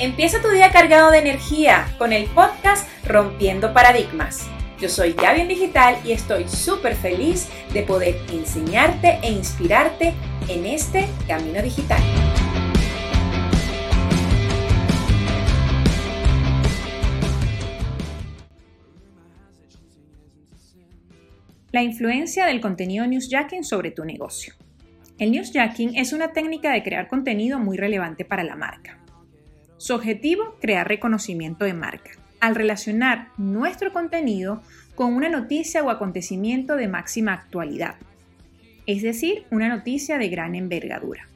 Empieza tu día cargado de energía con el podcast Rompiendo Paradigmas. Yo soy Gaby Digital y estoy súper feliz de poder enseñarte e inspirarte en este camino digital. La influencia del contenido newsjacking sobre tu negocio. El newsjacking es una técnica de crear contenido muy relevante para la marca. Su objetivo, crear reconocimiento de marca, al relacionar nuestro contenido con una noticia o acontecimiento de máxima actualidad, es decir, una noticia de gran envergadura.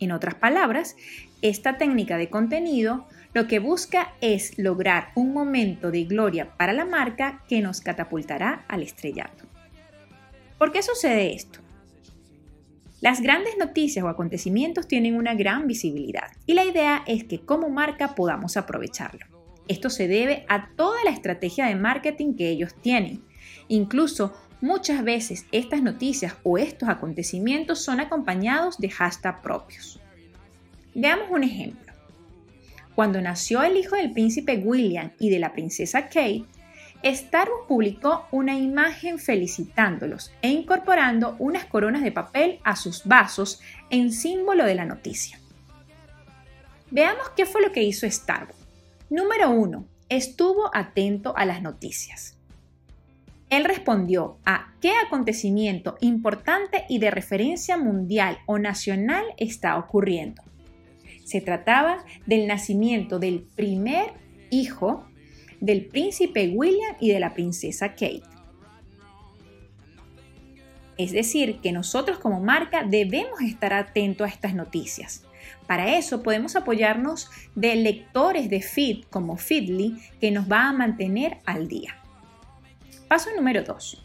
En otras palabras, esta técnica de contenido lo que busca es lograr un momento de gloria para la marca que nos catapultará al estrellato. ¿Por qué sucede esto? Las grandes noticias o acontecimientos tienen una gran visibilidad y la idea es que como marca podamos aprovecharlo. Esto se debe a toda la estrategia de marketing que ellos tienen. Incluso muchas veces estas noticias o estos acontecimientos son acompañados de hashtag propios. Veamos un ejemplo. Cuando nació el hijo del príncipe William y de la princesa Kate, Starbucks publicó una imagen felicitándolos e incorporando unas coronas de papel a sus vasos en símbolo de la noticia. Veamos qué fue lo que hizo Starbucks. Número 1. Estuvo atento a las noticias. Él respondió a qué acontecimiento importante y de referencia mundial o nacional está ocurriendo. Se trataba del nacimiento del primer hijo del príncipe William y de la princesa Kate. Es decir, que nosotros como marca debemos estar atentos a estas noticias. Para eso podemos apoyarnos de lectores de feed como Feedly que nos va a mantener al día. Paso número 2.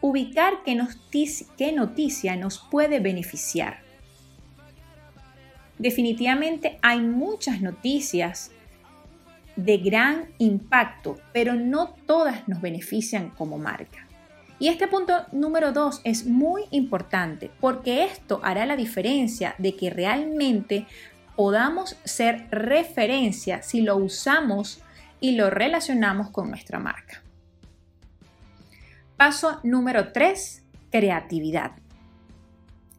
Ubicar qué qué noticia nos puede beneficiar. Definitivamente hay muchas noticias de gran impacto, pero no todas nos benefician como marca. Y este punto número dos es muy importante porque esto hará la diferencia de que realmente podamos ser referencia si lo usamos y lo relacionamos con nuestra marca. Paso número 3, creatividad.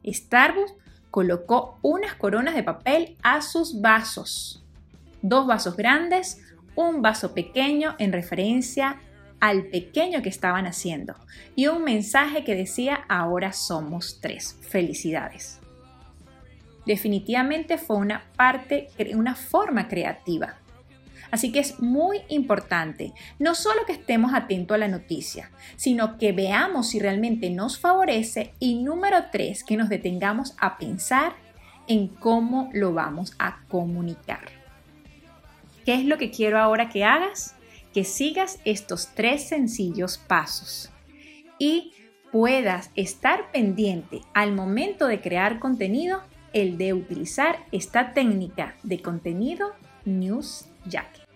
Starbucks colocó unas coronas de papel a sus vasos. Dos vasos grandes, un vaso pequeño en referencia al pequeño que estaban haciendo y un mensaje que decía ahora somos tres. Felicidades. Definitivamente fue una parte, una forma creativa. Así que es muy importante no solo que estemos atentos a la noticia, sino que veamos si realmente nos favorece y número tres, que nos detengamos a pensar en cómo lo vamos a comunicar. ¿Qué es lo que quiero ahora que hagas? Que sigas estos tres sencillos pasos y puedas estar pendiente al momento de crear contenido, el de utilizar esta técnica de contenido News Jacket.